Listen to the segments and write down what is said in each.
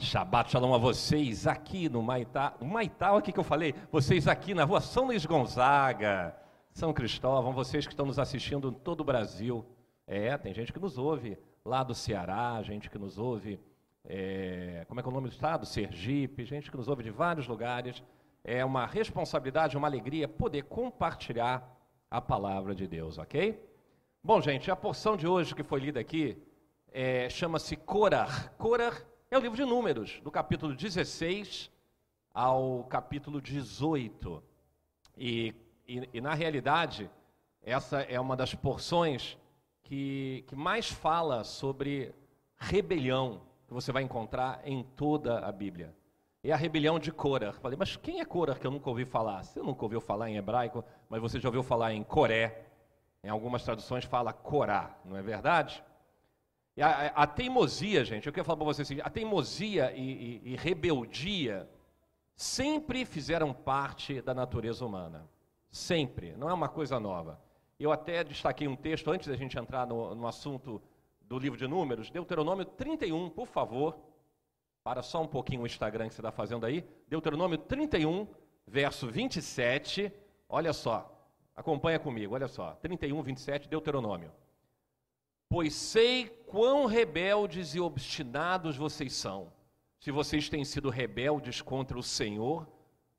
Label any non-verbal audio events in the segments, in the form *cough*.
Shabbat Shalom a vocês aqui no Maitá. O Maitá, o que, que eu falei? Vocês aqui na rua São Luís Gonzaga, São Cristóvão, vocês que estão nos assistindo em todo o Brasil. É, tem gente que nos ouve lá do Ceará, gente que nos ouve, é, como é que é o nome do estado? Sergipe, gente que nos ouve de vários lugares. É uma responsabilidade, uma alegria poder compartilhar a palavra de Deus, ok? Bom, gente, a porção de hoje que foi lida aqui é, chama-se Corar. Corar é o livro de Números, do capítulo 16 ao capítulo 18. E, e, e na realidade, essa é uma das porções que, que mais fala sobre rebelião que você vai encontrar em toda a Bíblia. É a rebelião de Korah. Falei, mas quem é Korah que eu nunca ouvi falar? Você nunca ouviu falar em hebraico, mas você já ouviu falar em Coré. Em algumas traduções fala Corá, não é verdade? A, a, teimosia, gente, eu quero falar para vocês assim, a teimosia e, e, e, rebeldia sempre fizeram parte da natureza humana. Sempre, não é uma coisa nova. Eu até destaquei um texto antes da gente entrar no, no assunto do livro de Números, Deuteronômio 31, por favor. Para só um pouquinho o Instagram que você está fazendo aí. Deuteronômio 31, verso 27. Olha só, acompanha comigo, olha só. 31, 27, Deuteronômio. Pois sei quão rebeldes e obstinados vocês são. Se vocês têm sido rebeldes contra o Senhor,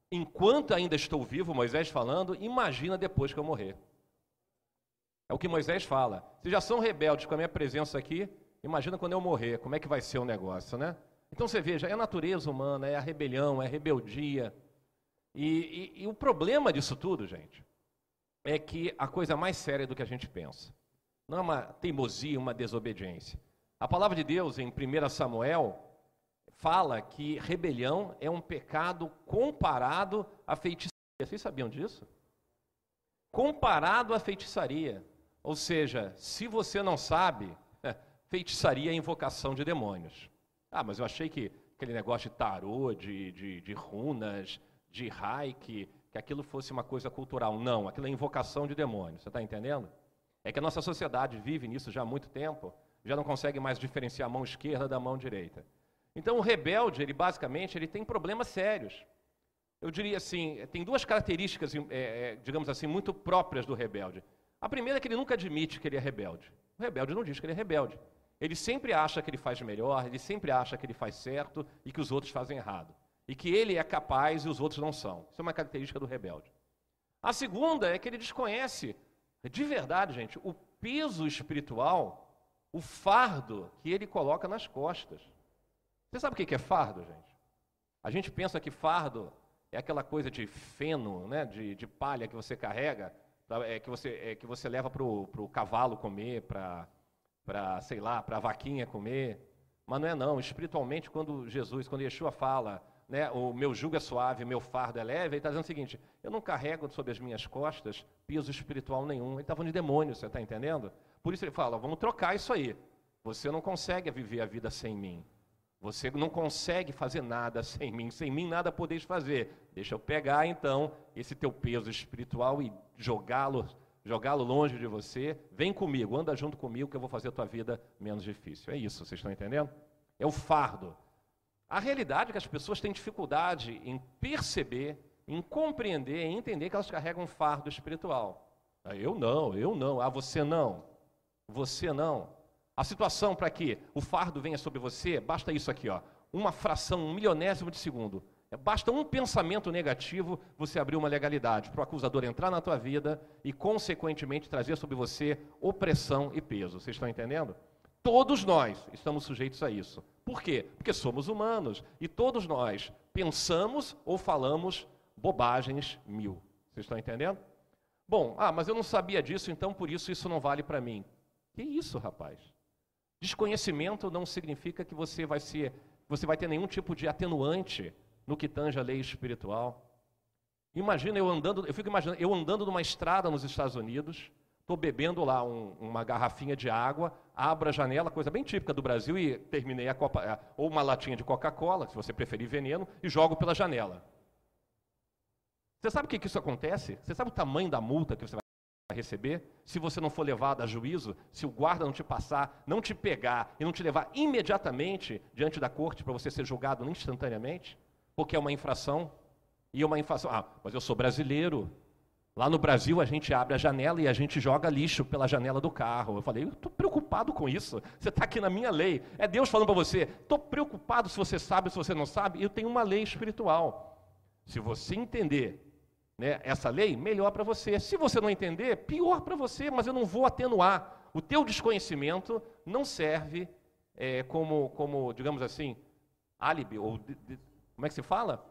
enquanto ainda estou vivo, Moisés falando, imagina depois que eu morrer. É o que Moisés fala. Se já são rebeldes com a minha presença aqui, imagina quando eu morrer, como é que vai ser o negócio, né? Então você veja, é a natureza humana, é a rebelião, é a rebeldia. E, e, e o problema disso tudo, gente, é que a coisa mais séria do que a gente pensa. Não é uma teimosia, uma desobediência. A palavra de Deus, em 1 Samuel, fala que rebelião é um pecado comparado à feitiçaria. Vocês sabiam disso? Comparado à feitiçaria. Ou seja, se você não sabe, *laughs* feitiçaria é invocação de demônios. Ah, mas eu achei que aquele negócio de tarô, de, de, de runas, de reiki, que aquilo fosse uma coisa cultural. Não, aquilo é invocação de demônios. Você está entendendo? É que a nossa sociedade vive nisso já há muito tempo, já não consegue mais diferenciar a mão esquerda da mão direita. Então o rebelde, ele basicamente, ele tem problemas sérios. Eu diria assim, tem duas características, é, digamos assim, muito próprias do rebelde. A primeira é que ele nunca admite que ele é rebelde. O rebelde não diz que ele é rebelde. Ele sempre acha que ele faz melhor, ele sempre acha que ele faz certo e que os outros fazem errado. E que ele é capaz e os outros não são. Isso é uma característica do rebelde. A segunda é que ele desconhece de verdade, gente, o peso espiritual, o fardo que ele coloca nas costas. Você sabe o que é fardo, gente? A gente pensa que fardo é aquela coisa de feno, né, de, de palha que você carrega, é, que, você, é, que você leva para o cavalo comer, para, sei lá, para a vaquinha comer. Mas não é não. Espiritualmente, quando Jesus, quando Yeshua fala, né, o meu jugo é suave, meu fardo é leve, ele está dizendo o seguinte: eu não carrego sobre as minhas costas peso espiritual nenhum. Ele está falando de demônio, você está entendendo? Por isso ele fala: vamos trocar isso aí. Você não consegue viver a vida sem mim. Você não consegue fazer nada sem mim. Sem mim nada podeis fazer. Deixa eu pegar então esse teu peso espiritual e jogá-lo jogá-lo longe de você. Vem comigo, anda junto comigo que eu vou fazer a tua vida menos difícil. É isso, vocês estão entendendo? É o fardo. A realidade é que as pessoas têm dificuldade em perceber, em compreender, em entender que elas carregam um fardo espiritual. Ah, eu não, eu não. Ah, você não. Você não. A situação para que o fardo venha sobre você, basta isso aqui, ó, uma fração, um milionésimo de segundo. É, basta um pensamento negativo, você abrir uma legalidade para o acusador entrar na tua vida e, consequentemente, trazer sobre você opressão e peso. Vocês estão entendendo? Todos nós estamos sujeitos a isso. Por quê? Porque somos humanos e todos nós pensamos ou falamos bobagens mil. Vocês estão entendendo? Bom, ah, mas eu não sabia disso, então por isso isso não vale para mim. Que isso, rapaz? Desconhecimento não significa que você vai ser, você vai ter nenhum tipo de atenuante no que tange a lei espiritual. Imagina eu andando, eu fico imaginando eu andando numa estrada nos Estados Unidos, Estou bebendo lá um, uma garrafinha de água, abro a janela, coisa bem típica do Brasil, e terminei a copa, ou uma latinha de Coca-Cola, se você preferir veneno, e jogo pela janela. Você sabe o que, que isso acontece? Você sabe o tamanho da multa que você vai receber, se você não for levado a juízo, se o guarda não te passar, não te pegar e não te levar imediatamente diante da corte para você ser julgado instantaneamente, porque é uma infração, e é uma infração, ah, mas eu sou brasileiro, Lá no Brasil a gente abre a janela e a gente joga lixo pela janela do carro. Eu falei, eu estou preocupado com isso. Você está aqui na minha lei. É Deus falando para você, estou preocupado se você sabe, se você não sabe. Eu tenho uma lei espiritual. Se você entender né, essa lei, melhor para você. Se você não entender, pior para você, mas eu não vou atenuar. O teu desconhecimento não serve é, como, como, digamos assim, álibi, ou de, de, como é que se fala?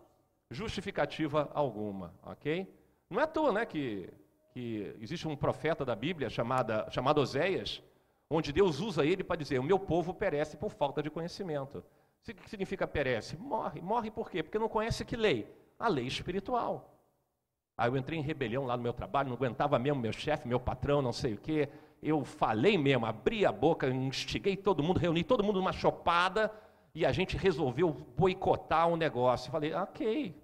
Justificativa alguma, ok? Não é à toa né, que, que existe um profeta da Bíblia chamada, chamado Oséias, onde Deus usa ele para dizer: O meu povo perece por falta de conhecimento. O que significa perece? Morre. Morre por quê? Porque não conhece que lei? A lei espiritual. Aí eu entrei em rebelião lá no meu trabalho, não aguentava mesmo meu chefe, meu patrão, não sei o quê. Eu falei mesmo, abri a boca, instiguei todo mundo, reuni todo mundo numa chopada e a gente resolveu boicotar o um negócio. Falei, ok,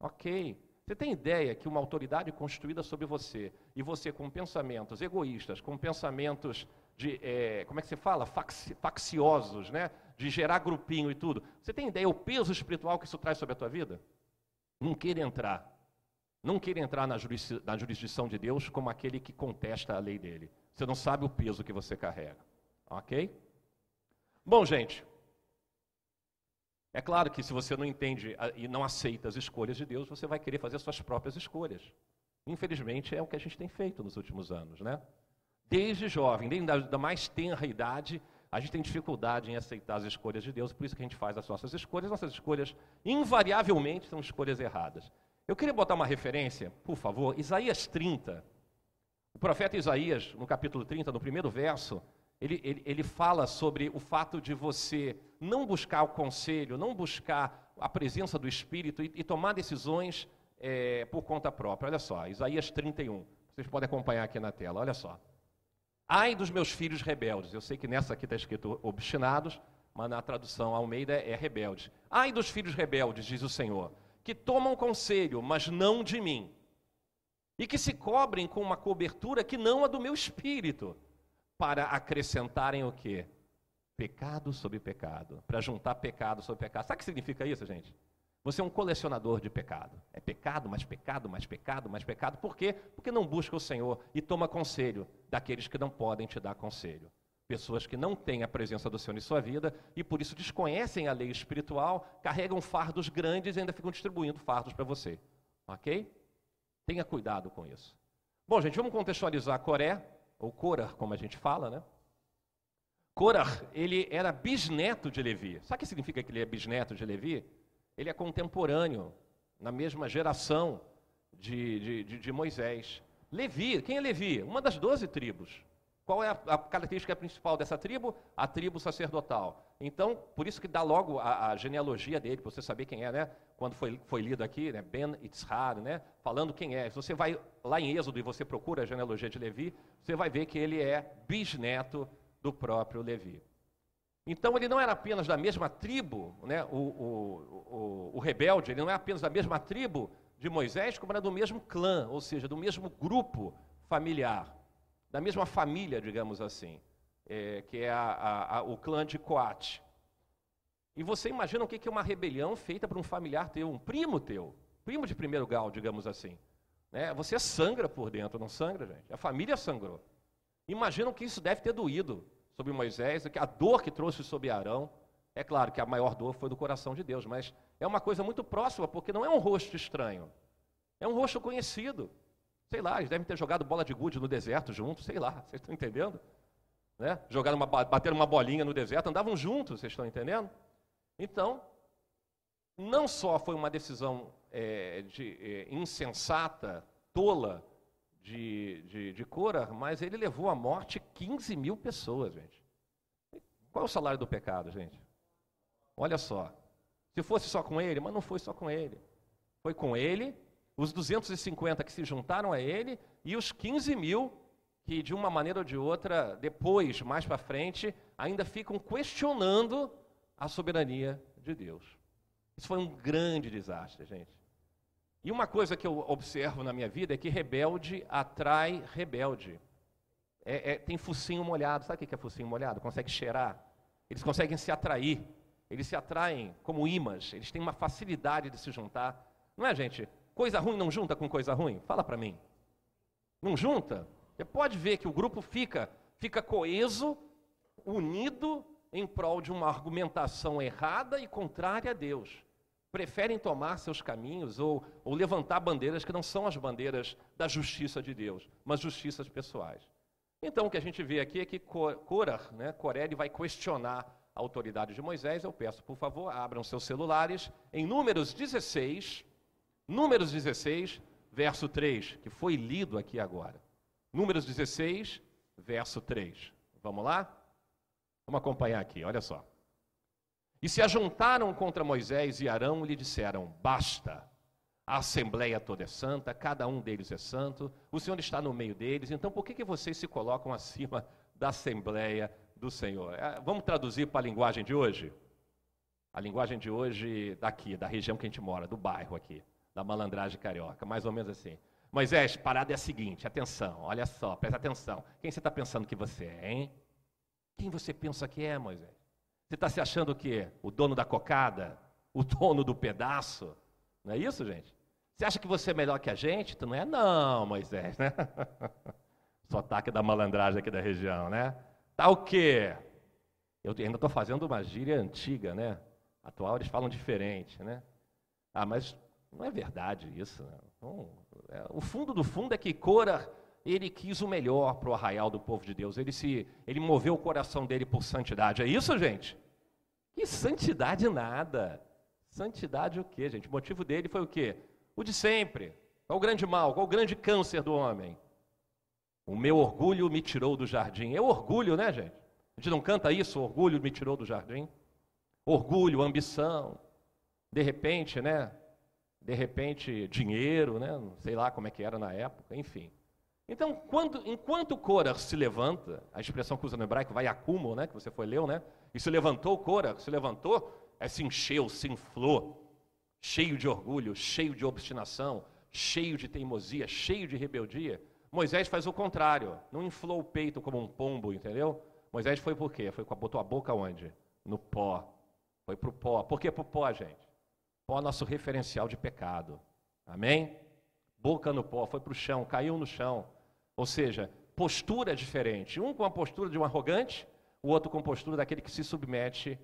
ok. Você tem ideia que uma autoridade constituída sobre você e você com pensamentos egoístas, com pensamentos de, é, como é que se fala? facciosos, né? De gerar grupinho e tudo. Você tem ideia o peso espiritual que isso traz sobre a tua vida? Não queira entrar não queira entrar na, na jurisdição de Deus como aquele que contesta a lei dele. Você não sabe o peso que você carrega. Ok? Bom, gente, é claro que se você não entende e não aceita as escolhas de Deus, você vai querer fazer suas próprias escolhas. Infelizmente, é o que a gente tem feito nos últimos anos, né? Desde jovem, desde da mais tenra idade, a gente tem dificuldade em aceitar as escolhas de Deus, por isso que a gente faz as nossas escolhas. Nossas escolhas, invariavelmente, são escolhas erradas. Eu queria botar uma referência, por favor, Isaías 30. O profeta Isaías, no capítulo 30, no primeiro verso, ele, ele, ele fala sobre o fato de você não buscar o conselho, não buscar a presença do Espírito e, e tomar decisões é, por conta própria. Olha só, Isaías 31. Vocês podem acompanhar aqui na tela, olha só. Ai dos meus filhos rebeldes. Eu sei que nessa aqui está escrito obstinados, mas na tradução Almeida é rebeldes. Ai dos filhos rebeldes, diz o Senhor que tomam conselho, mas não de mim, e que se cobrem com uma cobertura que não a do meu espírito, para acrescentarem o quê? Pecado sobre pecado, para juntar pecado sobre pecado. Sabe o que significa isso, gente? Você é um colecionador de pecado. É pecado, mais pecado, mais pecado, mais pecado. Por quê? Porque não busca o Senhor e toma conselho daqueles que não podem te dar conselho. Pessoas que não têm a presença do Senhor em sua vida e por isso desconhecem a lei espiritual, carregam fardos grandes e ainda ficam distribuindo fardos para você. Ok? Tenha cuidado com isso. Bom, gente, vamos contextualizar Coré, ou Korah, como a gente fala, né? Korah, ele era bisneto de Levi. Sabe o que significa que ele é bisneto de Levi? Ele é contemporâneo, na mesma geração de, de, de, de Moisés. Levi, quem é Levi? Uma das doze tribos. Qual é a, a, característica principal dessa tribo? A tribo sacerdotal. Então, por isso que dá logo a, a genealogia dele, para você saber quem é, né? Quando foi, foi lido aqui, né? Ben Itzhar, né? Falando quem é. Se você vai lá em Êxodo e você procura a genealogia de Levi, você vai ver que ele é bisneto do próprio Levi. Então, ele não era apenas da mesma tribo, né? O, o, o, o rebelde, ele não é apenas da mesma tribo de Moisés, como era do mesmo clã, ou seja, do mesmo grupo familiar da mesma família, digamos assim, é, que é a, a, a, o clã de Coate. E você imagina o que é uma rebelião feita por um familiar teu, um primo teu, primo de primeiro grau, digamos assim. Né? Você sangra por dentro, não sangra, gente? A família sangrou. Imagina o que isso deve ter doído sobre Moisés, a dor que trouxe sobre Arão. É claro que a maior dor foi do coração de Deus, mas é uma coisa muito próxima, porque não é um rosto estranho, é um rosto conhecido. Sei lá, eles devem ter jogado bola de gude no deserto juntos, sei lá, *laughs* vocês estão entendendo? Né? Jogaram uma, bateram uma bolinha no deserto, andavam juntos, vocês estão entendendo? Então, não só foi uma decisão é, de, é, insensata, tola de, de, de Cora, mas ele levou à morte 15 mil pessoas, gente. Qual é o salário do pecado, gente? Olha só. Se fosse só com ele, mas não foi só com ele. Foi com ele os 250 que se juntaram a ele e os 15 mil que, de uma maneira ou de outra, depois, mais para frente, ainda ficam questionando a soberania de Deus. Isso foi um grande desastre, gente. E uma coisa que eu observo na minha vida é que rebelde atrai rebelde. É, é, tem focinho molhado. Sabe o que é focinho molhado? Consegue cheirar. Eles conseguem se atrair. Eles se atraem como imãs. Eles têm uma facilidade de se juntar. Não é, gente? Coisa ruim não junta com coisa ruim? Fala para mim. Não junta? Você pode ver que o grupo fica, fica coeso, unido em prol de uma argumentação errada e contrária a Deus. Preferem tomar seus caminhos ou, ou levantar bandeiras que não são as bandeiras da justiça de Deus, mas justiças pessoais. Então, o que a gente vê aqui é que Korah, né, Coré, vai questionar a autoridade de Moisés. Eu peço, por favor, abram seus celulares em Números 16, Números 16, verso 3, que foi lido aqui agora. Números 16, verso 3. Vamos lá? Vamos acompanhar aqui, olha só. E se ajuntaram contra Moisés e Arão e lhe disseram: Basta, a assembleia toda é santa, cada um deles é santo, o Senhor está no meio deles, então por que, que vocês se colocam acima *laughs* da assembleia do Senhor? É, vamos traduzir para a linguagem de hoje? A linguagem de hoje daqui, da região que a gente mora, do bairro aqui, da malandragem carioca, mais ou menos assim. Moisés, parada é a seguinte, atenção, olha só, presta atenção. Quem você está pensando que você é, hein? Quem você pensa que é, Moisés? Você está se achando o quê? O dono da cocada? O *laughs* dono do pedaço? Não é isso, gente? Você acha que você é melhor que a gente? Tu não é, não, Moisés, né? *laughs* Sotaque da malandragem aqui da região, né? Tá o quê? Eu ainda estou fazendo uma gíria antiga, né? Atual eles falam diferente, né? Ah, mas não é verdade isso. Né? Então, é, o fundo do fundo é que Cora, ele quis o melhor para o arraial do povo de Deus. Ele se, ele moveu o coração dele por santidade. É isso, gente? Que santidade nada. Santidade o quê, gente? O motivo dele foi o quê? O de sempre. Qual o grande mal? Qual o grande câncer do homem? O meu orgulho me tirou do jardim. É orgulho, né, gente? A gente não canta isso, orgulho me tirou do jardim. Orgulho, ambição. De repente, né? De repente, dinheiro, né? Sei lá como é que era na época, enfim. Então, quando, enquanto Cora se levanta, a expressão que usa no hebraico vai acúmulo, né? Que você foi leu, né? E se levantou Cora, se levantou, é se encheu, se inflou cheio de orgulho, cheio de obstinação, cheio de teimosia, cheio de rebeldia. Moisés faz o contrário, não inflou o peito como um pombo, entendeu? Moisés foi por quê? Foi, botou a boca onde? No pó. Foi para o pó. Por que para o pó, gente? Pó é nosso referencial de pecado. Amém? Boca no pó, foi para o chão, caiu no chão. Ou seja, postura diferente. Um com a postura de um arrogante, o outro com a postura daquele que se submete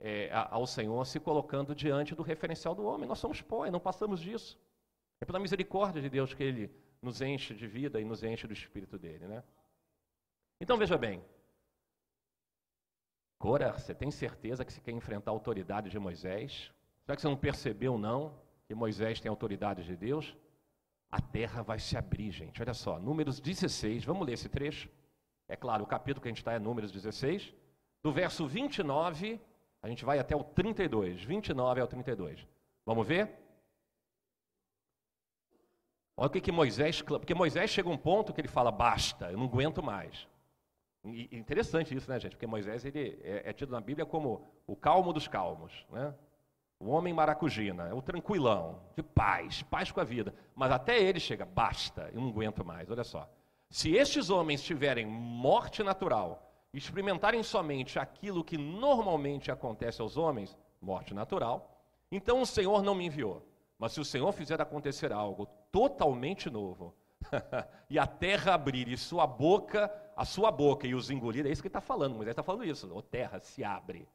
é, ao Senhor, se colocando diante do referencial do homem. Nós somos pó e não passamos disso. É pela misericórdia de Deus que Ele nos enche de vida e nos enche do Espírito dele. Né? Então veja bem. Cora, você tem certeza que você quer enfrentar a autoridade de Moisés? Será que você não percebeu, não, que Moisés tem autoridade de Deus? A terra vai se abrir, gente. Olha só, Números 16, vamos ler esse trecho. É claro, o capítulo que a gente está é Números 16, do verso 29 a gente vai até o 32, 29 ao 32. Vamos ver? Olha o que, que Moisés porque Moisés chega a um ponto que ele fala, basta, eu não aguento mais. E, interessante isso, né, gente? Porque Moisés ele é, é, tido na Bíblia como o calmo dos calmos, né? O homem maracujina, é o tranquilão, de paz, paz com a vida. Mas até ele chega, basta, eu não aguento mais. Olha só. Se estes homens tiverem morte natural experimentarem somente aquilo que normalmente acontece aos homens, morte natural, então o Senhor não me enviou. Mas se o Senhor fizer acontecer algo totalmente novo, *laughs* e a terra abrir e sua boca, a sua boca e os engolir, é isso que está falando, Moisés está falando isso, o terra se abre,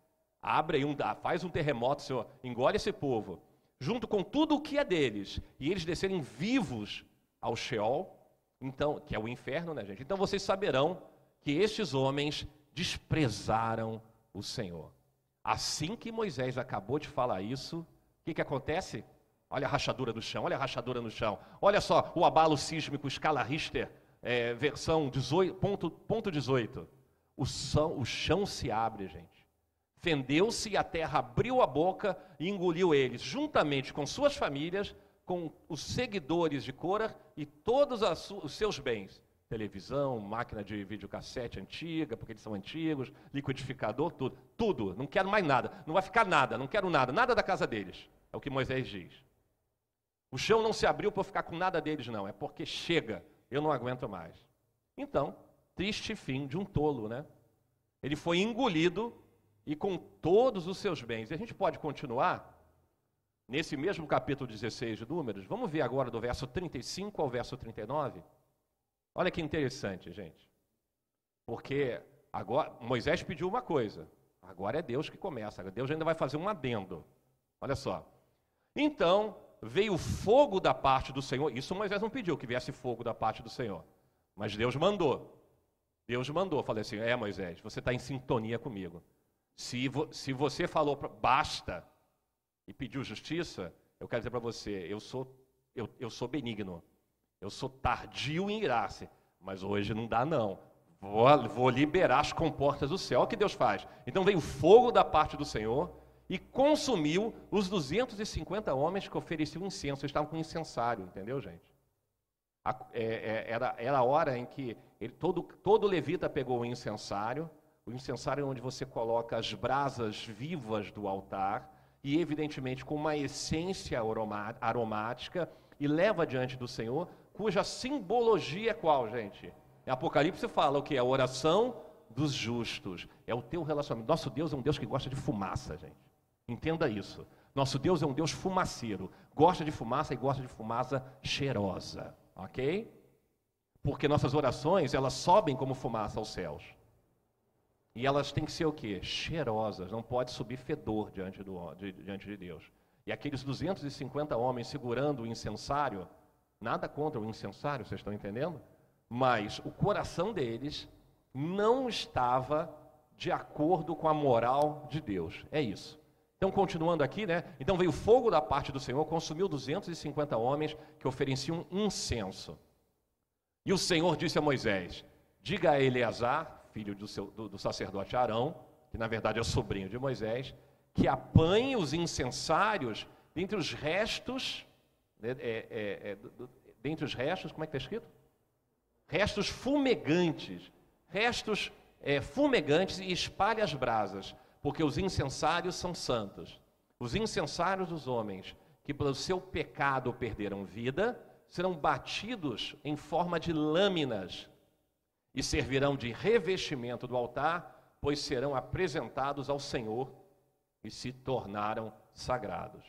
abre um, faz um terremoto, Senhor, engole esse povo, junto com tudo o que é deles, e eles descerem vivos ao Sheol, então, que é o inferno, né, gente? Então vocês saberão que estes homens desprezaram o Senhor. Assim que Moisés acabou de falar isso, o que, que acontece? Olha a rachadura do chão, olha a rachadura no chão. Olha só o abalo sísmico, escala Richter, é, versão 18, ponto, ponto 18. O, o chão se abre, gente. Fendeu-se e a terra abriu a boca e engoliu eles, juntamente com suas famílias, com os seguidores de Cora e todos os seus bens televisão, máquina de videocassete antiga, porque eles são antigos, liquidificador, tudo. Tudo, não quero mais nada. Não vai ficar nada, não quero nada, nada da casa deles. É o que Moisés diz. O chão não se abriu para ficar com nada deles, não. É porque chega, eu não aguento mais. Então, triste fim de um tolo, né? Ele foi engolido e com todos os seus bens. E a gente pode continuar nesse mesmo capítulo 16 de Números. Vamos ver agora do verso 35 ao verso 39. Olha que interessante, gente. Porque agora Moisés pediu uma coisa, agora é Deus que começa. Deus ainda vai fazer um adendo. Olha só. Então veio fogo da parte do Senhor. Isso Moisés não pediu que viesse fogo da parte do Senhor, mas Deus mandou. Deus mandou. Falei assim: É, Moisés, você está em sintonia comigo. Se, vo, se você falou pra, basta e pediu justiça, eu quero dizer para você: eu sou, eu, eu sou benigno. Eu sou tardio em graça, mas hoje não dá não. Vou, vou liberar as comportas do céu. Olha o que Deus faz. Então veio fogo da parte do Senhor e consumiu os 250 homens que ofereciam incenso. Eles estavam com incensário, entendeu, gente? A, é, é, era, era a hora em que ele, todo, todo levita pegou o incensário, o incensário é onde você coloca as brasas vivas do altar, e evidentemente com uma essência aromática, e leva diante do Senhor cuja simbologia é qual, gente? Em Apocalipse fala o que? A oração dos justos. É o teu relacionamento. Nosso Deus é um Deus que gosta de fumaça, gente. Entenda isso. Nosso Deus é um Deus fumaceiro. Gosta de fumaça e gosta de fumaça cheirosa. Ok? Porque nossas orações, elas sobem como fumaça aos céus. E elas têm que ser o quê? Cheirosas. Não pode subir fedor diante, do, diante de Deus. E aqueles 250 homens segurando o incensário, Nada contra o incensário, vocês estão entendendo? Mas o coração deles não estava de acordo com a moral de Deus. É isso. Então, continuando aqui, né? Então veio fogo da parte do Senhor, consumiu 250 homens que ofereciam incenso. E o Senhor disse a Moisés: Diga a Eleazar, filho do, seu, do, do sacerdote Arão, que na verdade é o sobrinho de Moisés, que apanhe os incensários dentre os restos né, é, é, é, dentre os restos, como é que está escrito? Restos fumegantes, restos é, fumegantes e espalhe as brasas, porque os incensários são santos. Os incensários dos homens que pelo seu pecado perderam vida serão batidos em forma de lâminas e servirão de revestimento do altar, pois serão apresentados ao Senhor e se tornaram sagrados.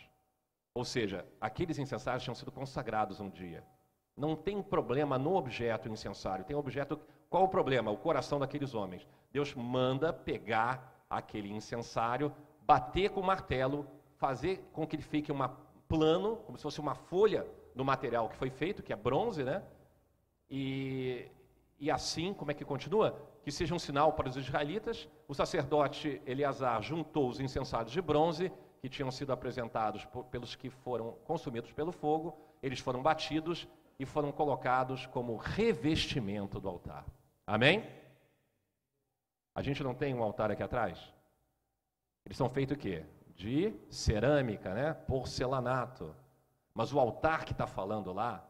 Ou seja, aqueles incensários tinham sido consagrados um dia. Não tem problema no objeto incensário, tem objeto. Qual o problema? O coração daqueles homens. Deus manda pegar aquele incensário, bater com o martelo, fazer com que ele fique um plano, como se fosse uma folha do material que foi feito, que é bronze, né? E, e assim, como é que continua? Que seja um sinal para os israelitas. O sacerdote Eleazar juntou os incensários de bronze que tinham sido apresentados por, pelos que foram consumidos pelo fogo, eles foram batidos e foram colocados como revestimento do altar. Amém? A gente não tem um altar aqui atrás? Eles são feitos o quê? De cerâmica, né? Porcelanato. Mas o altar que está falando lá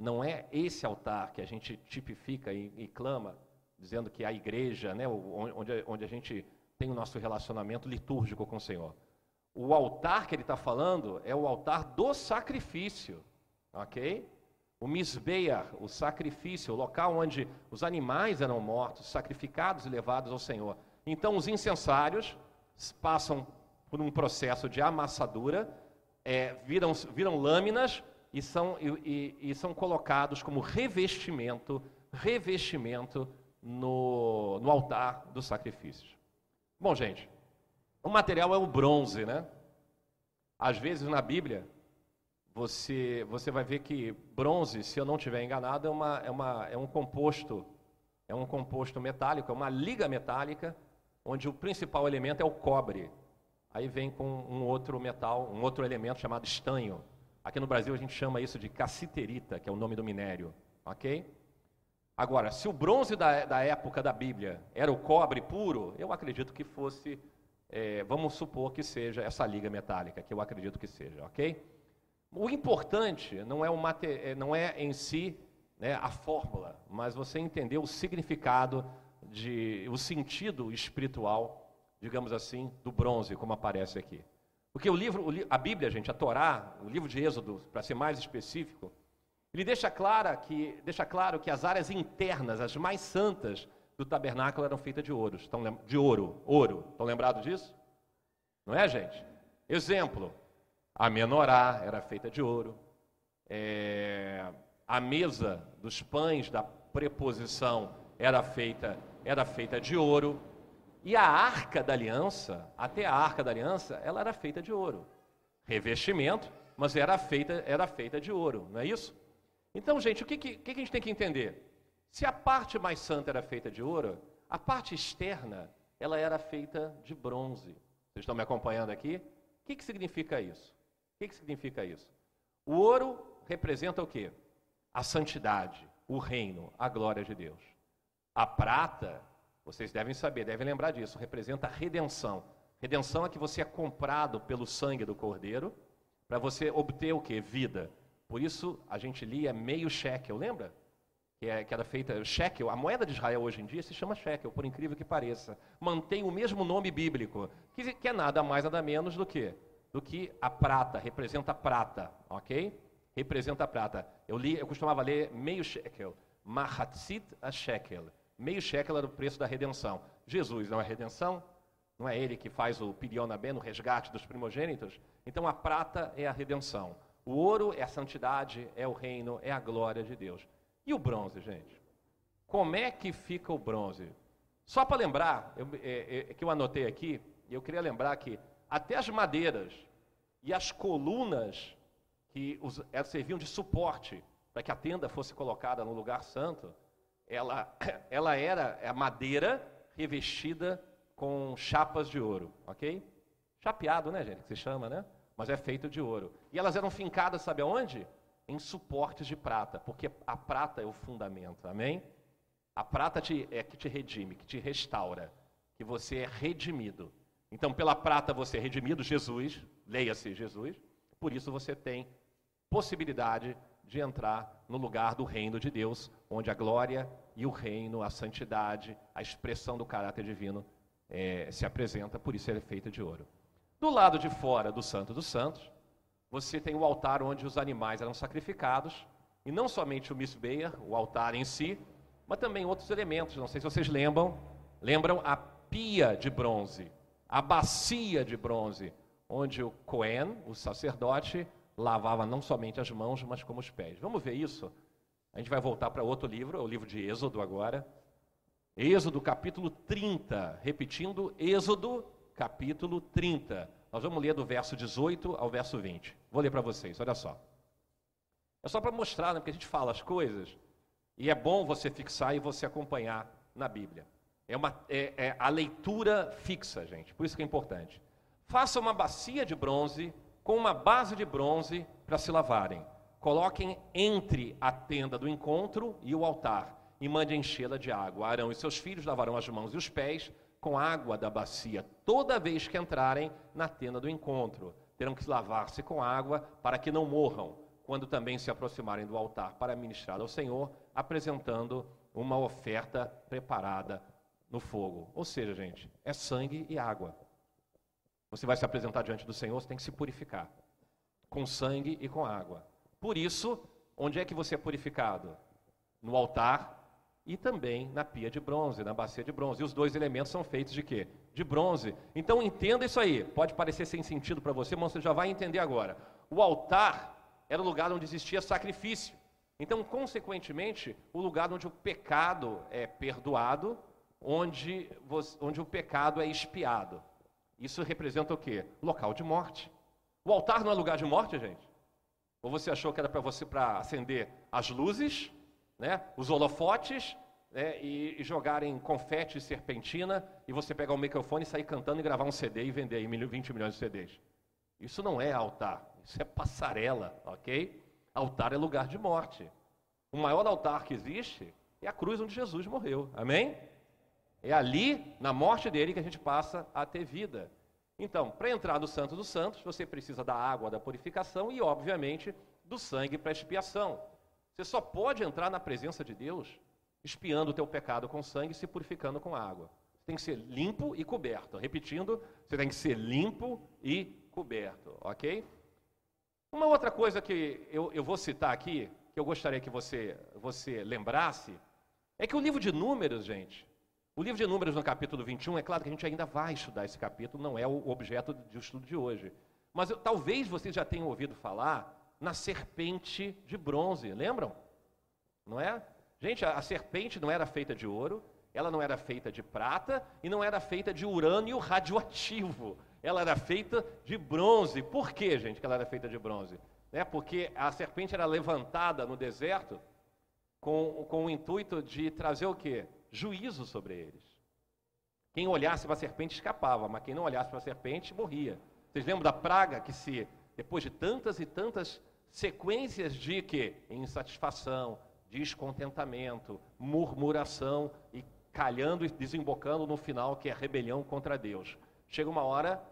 não é esse altar que a gente tipifica e, e clama, dizendo que a igreja, né? onde, onde a gente tem o nosso relacionamento litúrgico com o Senhor. O altar que ele está falando é o altar do sacrifício, ok? O misbeia, o sacrifício, o local onde os animais eram mortos, sacrificados e levados ao Senhor. Então, os incensários passam por um processo de amassadura, é, viram, viram lâminas e são, e, e, e são colocados como revestimento, revestimento no, no altar dos sacrifícios. Bom, gente, o material é o bronze, né? Às vezes na Bíblia, você, você vai ver que bronze, se eu não estiver enganado, é, uma, é, uma, é um composto, é um composto metálico, é uma liga metálica, onde o principal elemento é o cobre. Aí vem com um outro metal, um outro elemento chamado estanho. Aqui no Brasil a gente chama isso de cassiterita, que é o nome do minério, ok? Agora, se o bronze da, da época da Bíblia era o cobre puro, eu acredito que fosse é, vamos supor que seja essa liga metálica, que eu acredito que seja, ok? O importante não é, o mate, é, não é em si né, a fórmula, mas você entender o significado, de, o sentido espiritual, digamos assim, do bronze, como aparece aqui. Porque o livro, a Bíblia, gente, a Torá, o livro de Êxodo, para ser mais específico, ele deixa, clara que, deixa claro que as áreas internas, as mais santas do tabernáculo eram feitas de ouro. Estão, de ouro, ouro. Estão lembrados disso? Não é, gente? Exemplo, a menorá era feita de ouro. É, a mesa dos pães da preposição era feita, era feita de ouro. E a arca da aliança, até a arca da aliança, ela era feita de ouro. Revestimento, mas era feita, era feita de ouro, não é isso? Então, gente, o que, que, que a gente tem que entender? Se a parte mais santa era feita de ouro, a parte externa, ela era feita de bronze. Vocês estão me acompanhando aqui? O que, que significa isso? O que, que significa isso? O ouro representa o quê? A santidade, o reino, a glória de Deus. A prata vocês devem saber, devem lembrar disso. Representa a redenção. Redenção é que você é comprado pelo sangue do Cordeiro para você obter o que? Vida. Por isso a gente lia meio shekel, lembra? Que, é, que era feita, shekel, a moeda de Israel hoje em dia se chama shekel, por incrível que pareça. Mantém o mesmo nome bíblico, que, que é nada mais, nada menos do que do que a prata, representa a prata, ok? Representa a prata. Eu li, eu costumava ler meio shekel, mahatzit a shekel. Meio shekel era o preço da redenção. Jesus não é redenção? Não é ele que faz o pirionabé no resgate dos primogênitos? Então a prata é a redenção. O ouro é a santidade, é o reino, é a glória de Deus. E o bronze, gente? Como é que fica o bronze? Só para lembrar, eu, é, é, que eu anotei aqui, eu queria lembrar que até as madeiras e as colunas que os, serviam de suporte para que a tenda fosse colocada no lugar santo, ela, *coughs* ela era a madeira revestida com chapas de ouro, ok? Chapeado, né, gente, que se chama, né? Mas é feito de ouro. E elas eram fincadas, sabe aonde? Em suportes de prata, porque a prata é o fundamento, amém? A prata te, é que te redime, que te restaura, que você é redimido. Então, pela prata você é redimido, Jesus, leia-se Jesus, por isso você tem possibilidade de entrar no lugar do reino de Deus, onde a glória e o reino, a santidade, a expressão do caráter divino é, se apresenta, por isso ele é feito de ouro. Do lado de fora do Santo dos Santos, você tem o altar onde os animais eram sacrificados, e não somente o misbeia, o altar em si, mas também outros elementos. Não sei se vocês lembram, lembram a pia de bronze, a bacia de bronze, onde o Cohen, o sacerdote, lavava não somente as mãos, mas como os pés. Vamos ver isso? A gente vai voltar para outro livro, o livro de Êxodo agora. Êxodo capítulo 30, repetindo, Êxodo capítulo 30. Nós vamos ler do verso 18 ao verso 20. Vou ler para vocês, olha só. É só para mostrar, né, porque a gente fala as coisas, e é bom você fixar e você acompanhar na Bíblia. É, uma, é, é a leitura fixa, gente, por isso que é importante. Faça uma bacia de bronze com uma base de bronze para se lavarem. Coloquem entre a tenda do encontro e o altar e mande enchê-la de água. Arão e seus filhos lavarão as mãos e os pés com água da bacia toda vez que entrarem na tenda do encontro. Terão que lavar-se com água para que não morram, quando também se aproximarem do altar para ministrar ao Senhor, apresentando uma oferta preparada no fogo. Ou seja, gente, é sangue e água. Você vai se apresentar diante do Senhor, você tem que se purificar com sangue e com água. Por isso, onde é que você é purificado? No altar e também na pia de bronze, na bacia de bronze. E os dois elementos são feitos de quê? De bronze. Então entenda isso aí. Pode parecer sem sentido para você, mas você já vai entender agora. O altar era o lugar onde existia sacrifício. Então, consequentemente, o lugar onde o pecado é perdoado, onde, onde o pecado é expiado. Isso representa o quê? Local de morte. O altar não é lugar de morte, gente? Ou você achou que era para você para acender as luzes, né, os holofotes, né, e, e jogarem confete e serpentina, e você pegar o microfone e sair cantando e gravar um CD e vender aí 20 milhões de CDs? Isso não é altar, isso é passarela, ok? Altar é lugar de morte. O maior altar que existe é a cruz onde Jesus morreu, amém? É ali, na morte dele, que a gente passa a ter vida. Então, para entrar no Santo dos Santos, você precisa da água da purificação e, obviamente, do sangue para expiação. Você só pode entrar na presença de Deus expiando o teu pecado com sangue e se purificando com água. Você tem que ser limpo e coberto. Repetindo, você tem que ser limpo e coberto, ok? Uma outra coisa que eu, eu vou citar aqui, que eu gostaria que você, você lembrasse, é que o livro de Números, gente, o livro de Números no capítulo 21, é claro que a gente ainda vai estudar esse capítulo, não é o objeto do estudo de hoje. Mas eu, talvez vocês já tenham ouvido falar na serpente de bronze, lembram? Não é? Gente, a, a serpente não era feita de ouro, ela não era feita de prata e não era feita de urânio radioativo. Ela era feita de bronze. Por que, gente, que ela era feita de bronze? É porque a serpente era levantada no deserto com, com o intuito de trazer o quê? Juízo sobre eles. Quem olhasse para a serpente escapava, mas quem não olhasse para a serpente morria. Vocês lembram da praga que se, depois de tantas e tantas sequências de que? Insatisfação, descontentamento, murmuração e calhando e desembocando no final, que é rebelião contra Deus. Chega uma hora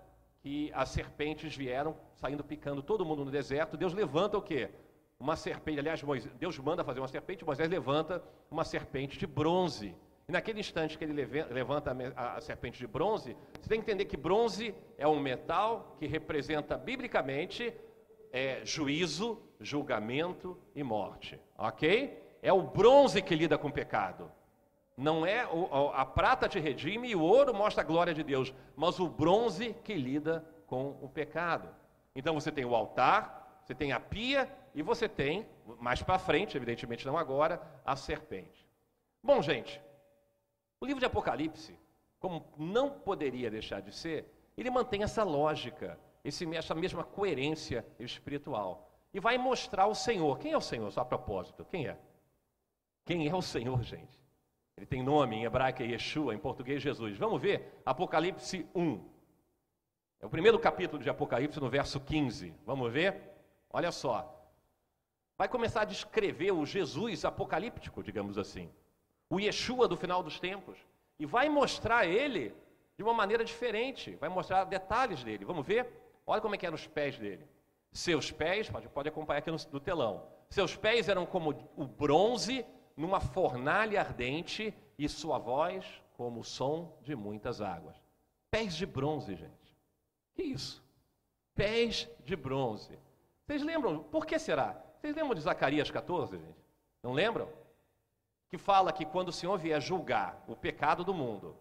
que as serpentes vieram, saindo picando todo mundo no deserto. Deus levanta o quê? Uma serpente. Aliás, Deus manda fazer uma serpente, Moisés levanta uma serpente de bronze. E naquele instante que ele levanta a serpente de bronze, você tem que entender que bronze é um metal que representa biblicamente é, juízo, julgamento e morte. Ok? É o bronze que lida com o pecado. Não é o, a prata te redime e o ouro mostra a glória de Deus, mas o bronze que lida com o pecado. Então você tem o altar, você tem a pia e você tem, mais para frente, evidentemente não agora, a serpente. Bom, gente, o livro de Apocalipse, como não poderia deixar de ser, ele mantém essa lógica, essa mesma coerência espiritual. E vai mostrar o Senhor. Quem é o Senhor, só a propósito? Quem é? Quem é o Senhor, gente? Ele tem nome em hebraico é Yeshua, em português Jesus. Vamos ver Apocalipse 1. É o primeiro capítulo de Apocalipse, no verso 15. Vamos ver? Olha só. Vai começar a descrever o Jesus apocalíptico, digamos assim. O Yeshua do final dos tempos. E vai mostrar ele de uma maneira diferente. Vai mostrar detalhes dele. Vamos ver? Olha como é que eram os pés dele. Seus pés, pode, pode acompanhar aqui no, no telão. Seus pés eram como o bronze numa fornalha ardente e sua voz como o som de muitas águas. Pés de bronze, gente. Que isso? Pés de bronze. Vocês lembram? Por que será? Vocês lembram de Zacarias 14, gente? Não lembram? Que fala que quando o Senhor vier julgar o pecado do mundo,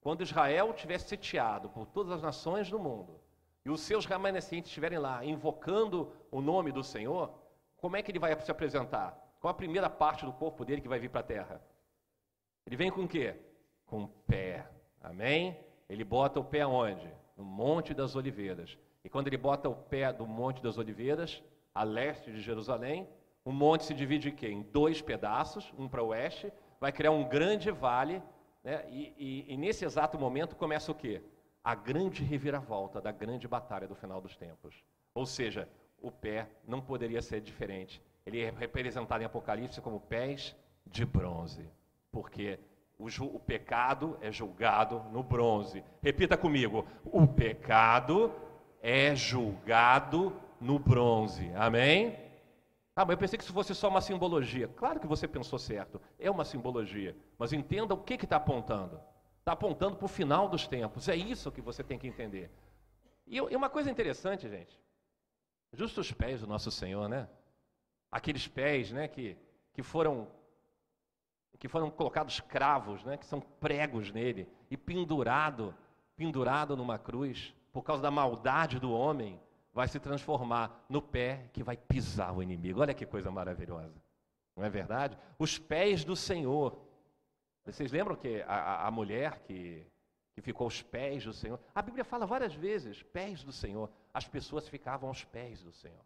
quando Israel estiver sitiado por todas as nações do mundo, e os seus remanescentes estiverem lá invocando o nome do Senhor, como é que ele vai se apresentar? Qual a primeira parte do corpo dele que vai vir para a terra? Ele vem com o quê? Com o pé. Amém? Ele bota o pé onde? No Monte das Oliveiras. E quando ele bota o pé do Monte das Oliveiras, a leste de Jerusalém, o monte se divide em quê? Em dois pedaços, um para o oeste, vai criar um grande vale, né? e, e, e nesse exato momento começa o quê? A grande reviravolta da grande batalha do final dos tempos. Ou seja, o pé não poderia ser diferente. Ele é representado em Apocalipse como pés de bronze, porque o, o, pecado é julgado no bronze. Repita comigo: o pecado é julgado no bronze. Amém? Ah, mas eu pensei que isso fosse só uma simbologia. Claro que você pensou certo, é uma simbologia. Mas entenda o que está apontando. Está apontando para o final dos tempos. É isso que você tem que entender. E, e uma coisa interessante, gente. Justo os pés do nosso Senhor, né? aqueles pés, né, que, que foram que foram colocados cravos, né, que são pregos nele e pendurado, pendurado numa cruz, por causa da maldade do homem, vai se transformar no pé que vai pisar o inimigo. Olha que coisa maravilhosa. Não é verdade? Os pés do Senhor. Vocês lembram que a, a mulher que, que ficou aos pés do Senhor? A Bíblia fala várias vezes, pés do Senhor. As pessoas ficavam aos pés do Senhor.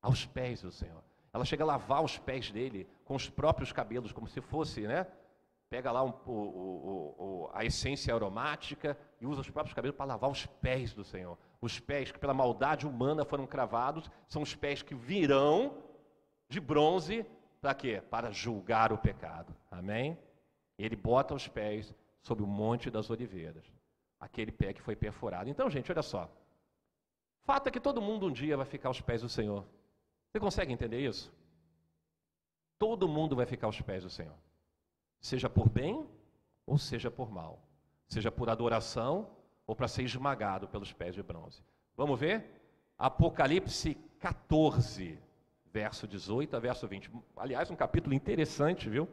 Aos pés do Senhor. Ela chega a lavar os pés dele com os próprios cabelos, como se fosse, né? Pega lá um, o, o, o, a essência aromática e usa os próprios cabelos para lavar os pés do Senhor. Os pés que pela maldade humana foram cravados são os pés que virão de bronze para quê? Para julgar o pecado. Amém? Ele bota os pés sobre o Monte das Oliveiras. Aquele pé que foi perfurado. Então, gente, olha só. Fato é que todo mundo um dia vai ficar aos pés do Senhor. Você consegue entender isso? Todo mundo vai ficar aos pés do Senhor, seja por bem ou seja por mal, seja por adoração ou para ser esmagado pelos pés de bronze. Vamos ver? Apocalipse 14, verso 18 a verso 20. Aliás, um capítulo interessante, viu?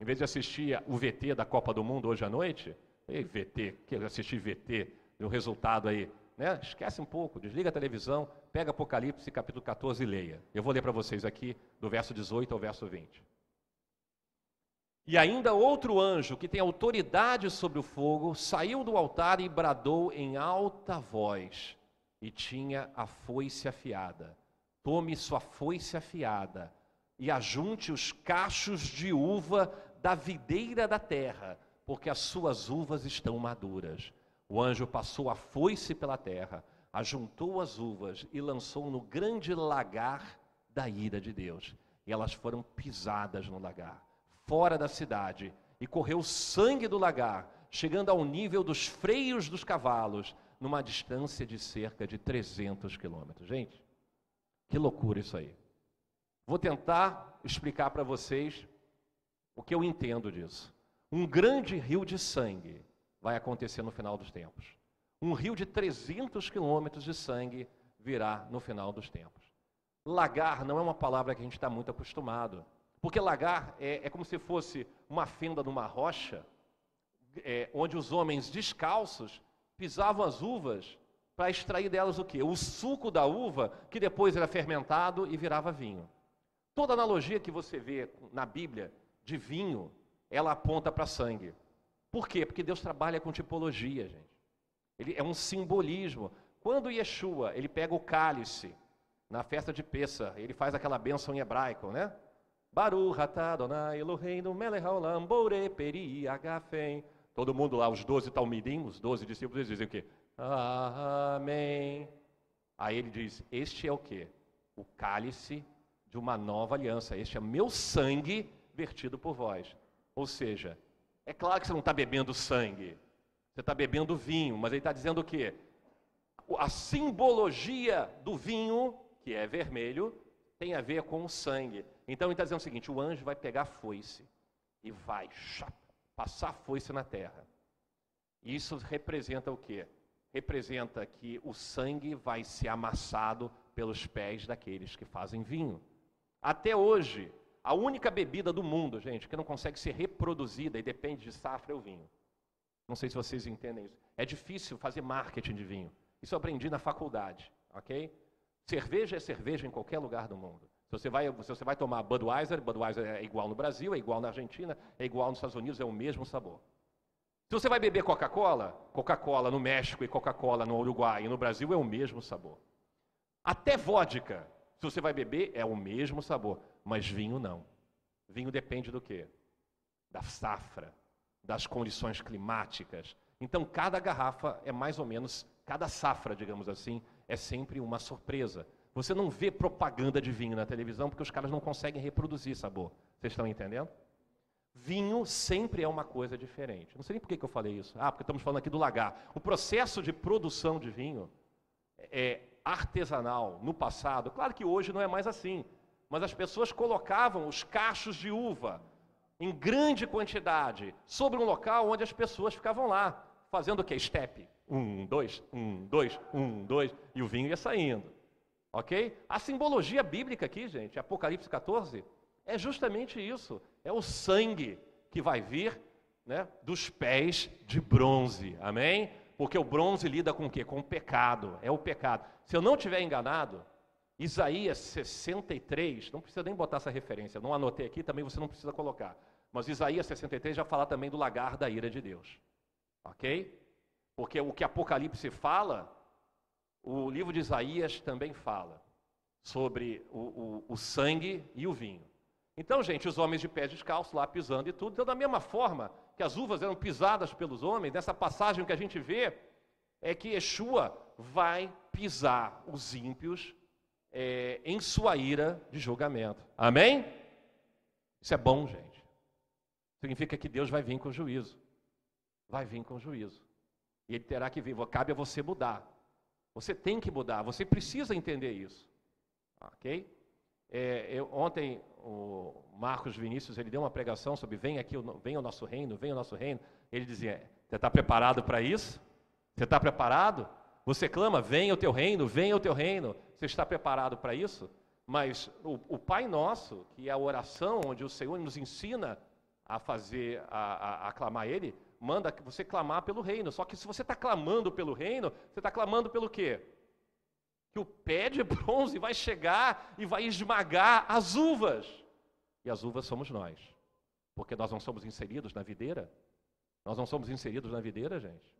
Em vez de assistir o VT da Copa do Mundo hoje à noite, ei, VT, quero assistir VT, o resultado aí, né? Esquece um pouco, desliga a televisão, pega Apocalipse capítulo 14 e leia. Eu vou ler para vocês aqui do verso 18 ao verso 20. E ainda outro anjo, que tem autoridade sobre o fogo, saiu do altar e bradou em alta voz, e tinha a foice afiada. Tome sua foice afiada e ajunte os cachos de uva da videira da terra, porque as suas uvas estão maduras. O anjo passou a foice pela terra, ajuntou as uvas e lançou no grande lagar da ira de Deus. E elas foram pisadas no lagar fora da cidade, e correu sangue do lagar, chegando ao nível dos freios dos cavalos, numa distância de cerca de 300 quilômetros. Gente, que loucura isso aí. Vou tentar explicar para vocês o que eu entendo disso. Um grande rio de sangue vai acontecer no final dos tempos. Um rio de 300 quilômetros de sangue virá no final dos tempos. Lagar não é uma palavra que a gente está muito acostumado. Porque lagar é, é como se fosse uma fenda numa rocha, é, onde os homens descalços pisavam as uvas para extrair delas o quê? O suco da uva, que depois era fermentado e virava vinho. Toda analogia que você vê na Bíblia de vinho, ela aponta para sangue. Por quê? Porque Deus trabalha com tipologia, gente. Ele é um simbolismo. Quando Yeshua, ele pega o cálice na festa de Pessa, ele faz aquela bênção em hebraico, né? Baruch atah Adonai Eloheinu melech haolam bore peri agafen. Todo mundo lá, os doze talmidim, os doze discípulos, eles dizem o quê? Amém. Aí ele diz, este é o quê? O cálice de uma nova aliança. Este é meu sangue vertido por vós. Ou seja, é claro que você não está bebendo sangue. Você está bebendo vinho, mas ele está dizendo o quê? A simbologia do vinho, que é vermelho, tem a ver com o sangue. Então ele está dizendo o seguinte: o anjo vai pegar a foice e vai passar a foice na terra. Isso representa o quê? Representa que o sangue vai ser amassado pelos pés daqueles que fazem vinho. Até hoje, a única bebida do mundo, gente, que não consegue ser reproduzida e depende de safra é o vinho. Não sei se vocês entendem isso. É difícil fazer marketing de vinho. Isso eu aprendi na faculdade, ok? Cerveja é cerveja em qualquer lugar do mundo. Você vai, se você vai tomar Budweiser, Budweiser é igual no Brasil, é igual na Argentina, é igual nos Estados Unidos, é o mesmo sabor. Se você vai beber Coca-Cola, Coca-Cola no México e Coca-Cola no Uruguai e no Brasil é o mesmo sabor. Até vodka, se você vai beber, é o mesmo sabor, mas vinho não. Vinho depende do quê? Da safra, das condições climáticas. Então, cada garrafa é mais ou menos, cada safra, digamos assim, é sempre uma surpresa. Você não vê propaganda de vinho na televisão porque os caras não conseguem reproduzir sabor. Vocês estão entendendo? Vinho sempre é uma coisa diferente. Não sei nem por que, eu falei isso. Ah, porque estamos falando aqui do lagar. O processo de produção de vinho é artesanal no passado. Claro que hoje não é mais assim. Mas as pessoas colocavam os cachos de uva em grande quantidade sobre um local onde as pessoas ficavam lá, fazendo o que? Estepe. Um, dois, um, dois, um, dois, e o vinho ia saindo. Ok? A simbologia bíblica aqui, gente, Apocalipse 14, é justamente isso. É o sangue que vai vir né, dos pés de bronze. Amém? Porque o bronze lida com o quê? Com o pecado. É o pecado. Se eu não estiver enganado, Isaías 63, não precisa nem botar essa referência, não anotei aqui, também você não precisa colocar. Mas Isaías 63 já fala também do lagar da ira de Deus. Ok? Porque o que Apocalipse fala o livro de Isaías também fala sobre o, o, o sangue e o vinho. Então, gente, os homens de pés descalços lá pisando e tudo. Então, da mesma forma que as uvas eram pisadas pelos homens, nessa passagem que a gente vê, é que Yeshua vai pisar os ímpios é, em sua ira de julgamento. Amém? Isso é bom, gente. Significa que Deus vai vir com juízo. Vai vir com juízo. E ele terá que vir. Cabe a você mudar. Você tem que mudar, você precisa entender isso. Ok? É, eu, ontem o Marcos Vinícius ele deu uma pregação sobre vem aqui, vem o nosso reino, vem o nosso reino. Ele dizia: Você está preparado para isso? Você está preparado? Você clama, venha o teu reino, venha o teu reino. Você está preparado para isso? Mas o, o, Pai Nosso, que é a oração onde o Senhor nos ensina a fazer, a, a, a clamar Ele, manda você clamar pelo reino. Só que se você está clamando pelo reino, você está clamando pelo quê? Que o pé de *laughs* bronze vai chegar e vai esmagar as uvas. E as uvas somos nós. Porque nós não somos inseridos na videira. Nós não somos inseridos na videira, gente.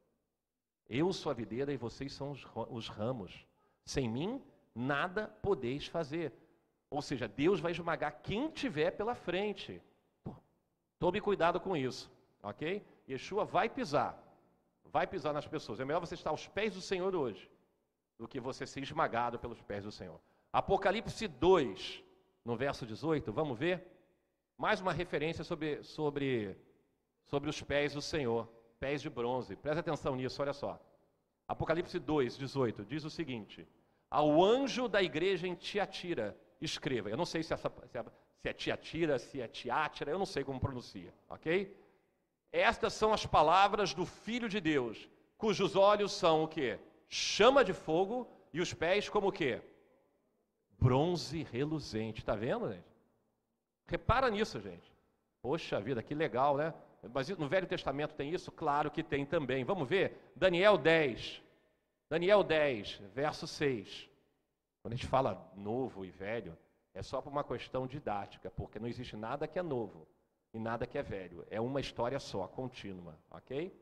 Eu sou a videira e vocês são os ramos. Sem mim, nada podeis fazer. Ou seja, Deus vai esmagar quem tiver pela frente. Tome cuidado com isso, ok? Yeshua vai pisar, vai pisar nas pessoas. É melhor você estar aos pés do Senhor hoje do que você ser esmagado pelos pés do Senhor. Apocalipse 2, no verso 18, vamos ver? Mais uma referência sobre, sobre, sobre os pés do Senhor, pés de bronze. Preste atenção nisso, olha só. Apocalipse 2, 18, diz o seguinte: Ao anjo da igreja em Tiatira, escreva. Eu não sei se, essa, se, é, se é Tiatira, se é Tiátira, eu não sei como pronuncia, ok? Estas são as palavras do Filho de Deus, cujos olhos são o que? Chama de fogo e os pés como o que? Bronze reluzente. Está vendo, gente? Repara nisso, gente. Poxa vida, que legal, né? Mas no Velho Testamento tem isso? Claro que tem também. Vamos ver? Daniel 10. Daniel 10, verso 6. Quando a gente fala novo e velho, é só por uma questão didática, porque não existe nada que é novo e nada que é velho. É uma história só, contínua, ok?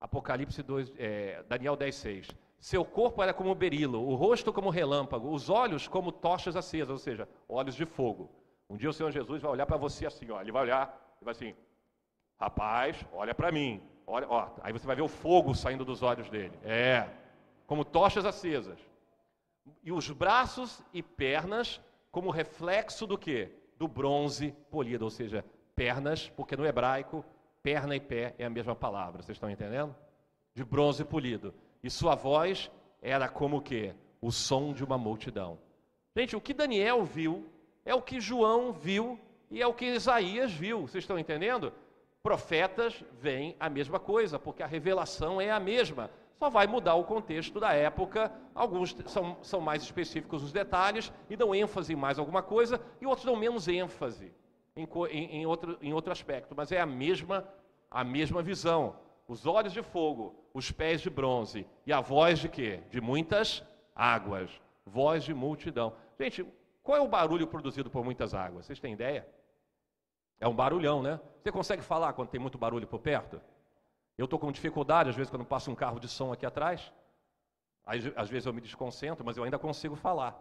Apocalipse 2, é, Daniel 10, 6. Seu corpo era como berilo, o rosto como relâmpago, os olhos como tochas acesas, ou seja, olhos de fogo. Um dia o Senhor Jesus vai olhar para você assim, ó, ele vai olhar e vai assim, rapaz, olha para mim, olha, ó, aí você vai ver o fogo saindo dos olhos dele. É, como tochas acesas. E os braços e pernas como reflexo do quê? Do bronze polido, ou seja, pernas, porque no hebraico, perna e pé é a mesma palavra, vocês estão entendendo? De bronze polido. E sua voz era como o quê? O som de uma multidão. Gente, o que Daniel viu é o que João viu e é o que Isaías viu, vocês estão entendendo? Profetas veem a mesma coisa, porque a revelação é a mesma só vai mudar o contexto da época. Alguns são, são mais específicos os detalhes e dão ênfase em mais alguma coisa, e outros dão menos ênfase em, em, em, outro, em outro aspecto. Mas é a mesma, a mesma visão. Os olhos de fogo, os pés de bronze e a voz de quê? De muitas águas. Voz de multidão. Gente, qual é o barulho produzido por muitas águas? Vocês têm ideia? É um barulhão, né? Você consegue falar quando tem muito barulho por perto? Eu estou com dificuldade, às vezes, quando passa um carro de som aqui atrás. Às vezes eu me desconcentro, mas eu ainda consigo falar.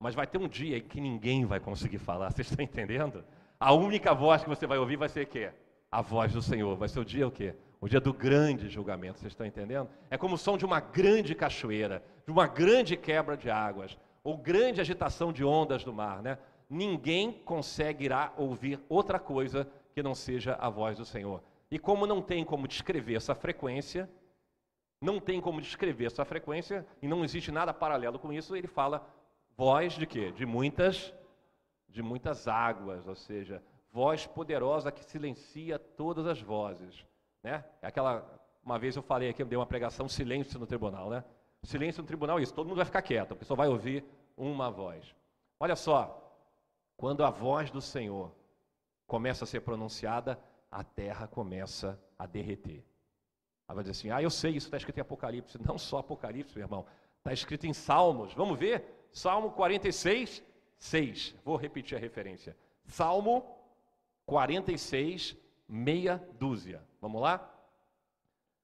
Mas vai ter um dia em que ninguém vai conseguir falar, *laughs* vocês estão entendendo? A única voz que você vai ouvir vai ser o quê? A voz do Senhor. Vai ser o dia o quê? O dia do grande julgamento, vocês estão entendendo? É como o som de uma grande cachoeira, de uma grande quebra de águas, ou grande agitação de ondas do mar, né? Ninguém conseguirá ouvir outra coisa que não seja a voz do Senhor. E como não tem como descrever essa frequência, não tem como descrever essa frequência, e não existe nada paralelo com isso, ele fala voz de quê? De muitas, de muitas águas, ou seja, voz poderosa que silencia todas as vozes. Né? É aquela, uma vez eu falei aqui, eu dei uma pregação, silêncio no tribunal, né? Silêncio no tribunal, isso, todo mundo vai ficar quieto, porque só vai ouvir uma voz. Olha só, quando a voz do Senhor começa a ser pronunciada, a terra começa a derreter. Ela vai dizer assim: ah, eu sei, isso está escrito em Apocalipse. Não só Apocalipse, meu irmão. Está escrito em Salmos. Vamos ver? Salmo 46, 6. Vou repetir a referência. Salmo 46, meia dúzia. Vamos lá?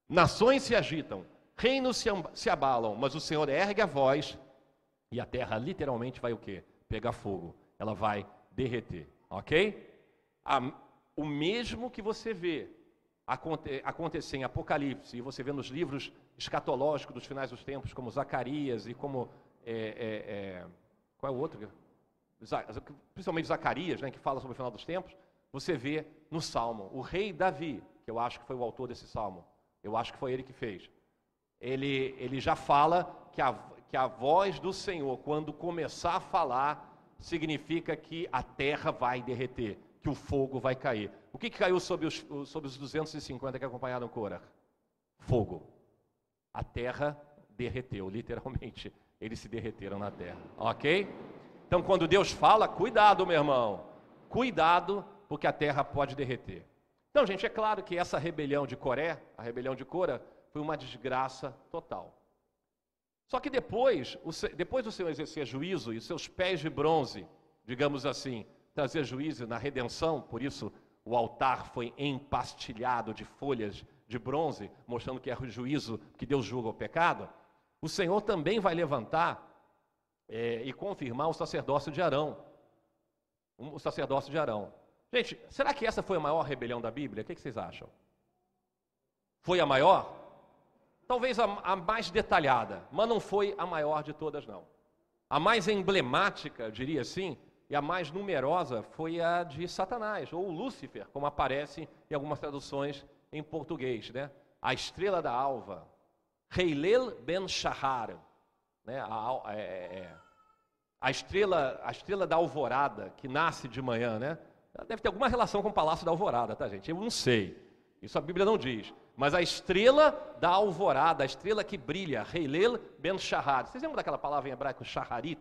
Nações se agitam, reinos se, abalam, mas o Senhor ergue a voz e a terra literalmente vai o quê? Pegar fogo. Ela vai derreter. Ok? A, o mesmo que você vê acontecer em Apocalipse, e você vê nos livros escatológicos dos finais dos tempos, como Zacarias e como. É, é, é, qual é o outro? Principalmente Zacarias, né, que fala sobre o final dos tempos, você vê no Salmo. O rei Davi, que eu acho que foi o autor desse Salmo, eu acho que foi ele que fez. Ele, ele já fala que a, que a voz do Senhor, quando começar a falar, significa que a terra vai derreter que o fogo vai cair. O que, que caiu sobre os, sobre os 250 que acompanharam Cora? Fogo. a terra derreteu, *laughs* literalmente. Eles se derreteram na terra, ok? Então, quando Deus fala, cuidado, meu irmão, cuidado, porque a terra pode derreter. Então, gente, é claro que essa rebelião de Coré, a rebelião de Cora, foi uma desgraça total. Só que depois, depois do Senhor exercer juízo e seus pés de bronze, digamos assim, trazer juízo na redenção, por isso o altar foi empastilhado de folhas de bronze, mostrando que é o juízo que Deus julga o pecado. O Senhor também vai levantar é, e confirmar o sacerdócio de Arão. O sacerdócio de Arão. Gente, será que essa foi a maior rebelião da Bíblia? O que vocês acham? Foi a maior? Talvez a, a mais detalhada, mas não foi a maior de todas, não. A mais emblemática, diria assim, e a mais numerosa foi a de Satanás, ou Lúcifer, como aparece em algumas traduções em português, né? A estrela da alva, Heilel ben Shahar, né? A, é, é, é, a, estrela, a estrela da alvorada, que nasce de manhã, né? Deve ter alguma relação com o Palácio da Alvorada, tá, gente? Eu não sei. Isso a Bíblia não diz. Mas a estrela da alvorada, a estrela que brilha, Heilel ben Shahar. Vocês lembram daquela palavra em hebraico, Shaharit?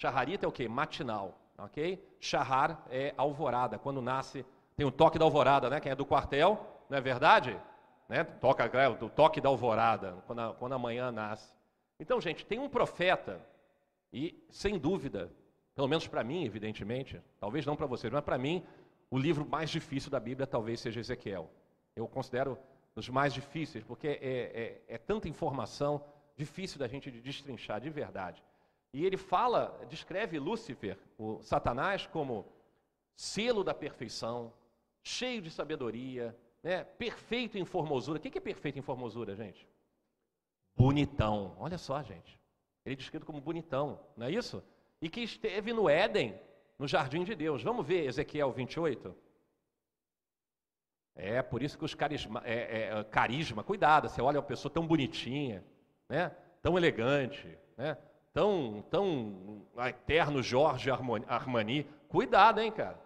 Shaharit é o quê? Matinal, ok? Shahar é alvorada, quando nasce, tem o toque da alvorada, né? Quem é do quartel, não é verdade? Né? Toca, é, o toque da alvorada, quando a, quando a manhã nasce. Então, gente, tem um profeta, e sem dúvida, pelo menos para mim, evidentemente, talvez não para vocês, mas para mim, o livro mais difícil da Bíblia talvez seja Ezequiel. Eu considero dos mais difíceis, porque é, é, é tanta informação difícil da gente destrinchar de verdade. E ele fala, descreve Lúcifer, o Satanás, como selo da perfeição, cheio de sabedoria, né, perfeito em formosura. O que é perfeito em formosura, gente? Bonitão. Olha só, gente. Ele é descrito como bonitão, não é isso? e que esteve no Éden, no jardim de Deus. Vamos ver Ezequiel 28? É, por isso que os carisma, é, é, é, carisma, cuidado, você olha uma pessoa tão bonitinha, né? tão elegante, né? Tão, tão eterno Jorge Armani, cuidado, hein, cara.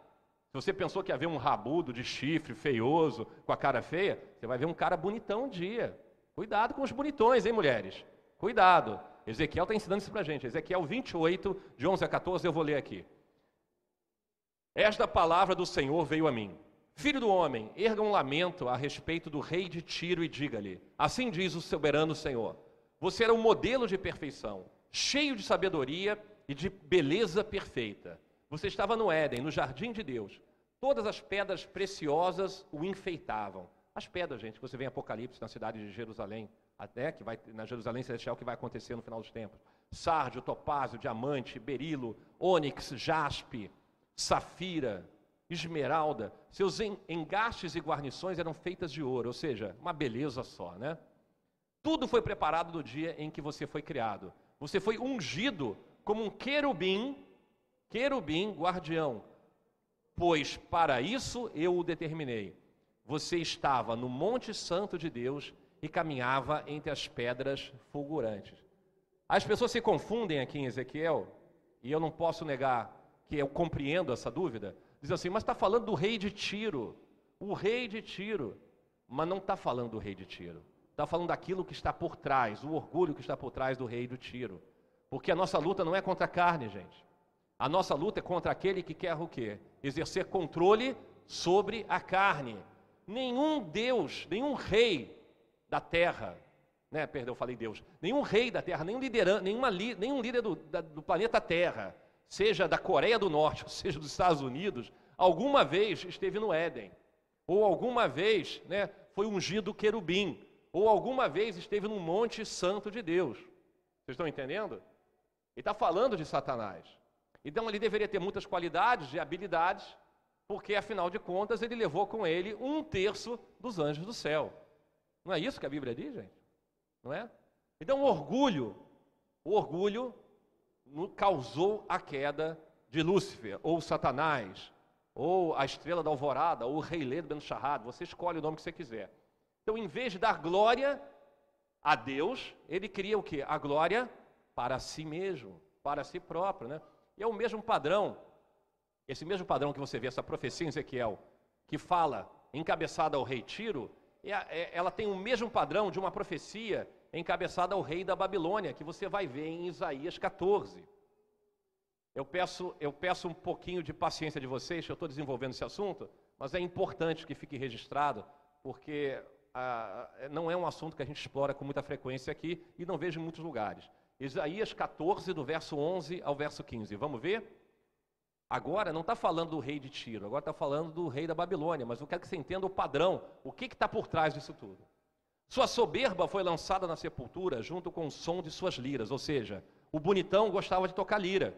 Se você pensou que ia ver um rabudo de chifre feioso, com a cara feia, você vai ver um cara bonitão um dia. Cuidado com os bonitões, hein, mulheres? Cuidado. Ezequiel está ensinando isso para a gente. Ezequiel 28, de 11 a 14, eu vou ler aqui. Esta palavra do Senhor veio a mim. Filho do homem, erga um lamento a respeito do rei de Tiro e diga-lhe: Assim diz o soberano Senhor: Você era um modelo de perfeição, cheio de sabedoria e de beleza perfeita. Você estava no Éden, no jardim de Deus. Todas as pedras preciosas o enfeitavam. As pedras, gente, que você vê em Apocalipse na cidade de Jerusalém, até que vai na Jerusalém celestial que vai acontecer no final dos tempos. Sárdio, topázio, diamante, berilo, ônix, jaspe, safira, esmeralda. Seus engastes e guarnições eram feitas de ouro, ou seja, uma beleza só, né? Tudo foi preparado no dia em que você foi criado. Você foi ungido como um querubim, querubim guardião. Pois para isso eu o determinei. Você estava no Monte Santo de Deus e caminhava entre as pedras fulgurantes. As pessoas se confundem aqui em Ezequiel, e eu não posso negar que eu compreendo essa dúvida. Diz assim, mas está falando do rei de Tiro, o rei de Tiro, mas não está falando do rei de Tiro. Está falando daquilo que está por trás, o orgulho que está por trás do rei do Tiro. Porque a nossa luta não é contra a carne, gente. A nossa luta é contra aquele que quer o quê? Exercer controle sobre a carne. Nenhum Deus, nenhum rei da terra, né? Perdão, falei Deus. Nenhum rei da terra, nenhum, lideran, nenhuma, nenhum líder do, da, do planeta Terra, seja da Coreia do Norte, *laughs* seja dos Estados Unidos, alguma vez esteve no Éden, ou alguma vez né, foi ungido querubim, ou alguma vez esteve no Monte Santo de Deus. Vocês estão entendendo? Ele está falando de Satanás. Então ele deveria ter muitas qualidades e habilidades, porque afinal de contas ele levou com ele um terço dos anjos do céu. Não é isso que a Bíblia diz, gente? Não é? Então, o orgulho, o orgulho causou a queda de Lúcifer, ou Satanás, ou a estrela da alvorada, ou o rei Ledo Ben Shahad, você escolhe o nome que você quiser. Então, em vez de dar glória a Deus, ele cria o que? A glória para si mesmo, para si próprio, né? E é o mesmo padrão, esse mesmo padrão que você vê, essa profecia em Ezequiel, que fala, encabeçada ao rei Tiro, é, ela tem o mesmo padrão de uma profecia encabeçada ao rei da Babilônia, que você vai ver em Isaías 14. Eu peço, eu peço um pouquinho de paciência de vocês, eu estou desenvolvendo esse assunto, mas é importante que fique registrado, porque ah, não é um assunto que a gente explora com muita frequência aqui e não vejo em muitos lugares. Isaías 14, do verso 11 ao verso 15. Vamos ver? Agora não está falando do rei de Tiro, agora está falando do rei da Babilônia, mas eu quero que você entenda o padrão, o que está por trás disso tudo. Sua soberba foi lançada na sepultura junto com o som de suas liras, ou seja, o bonitão gostava de tocar lira,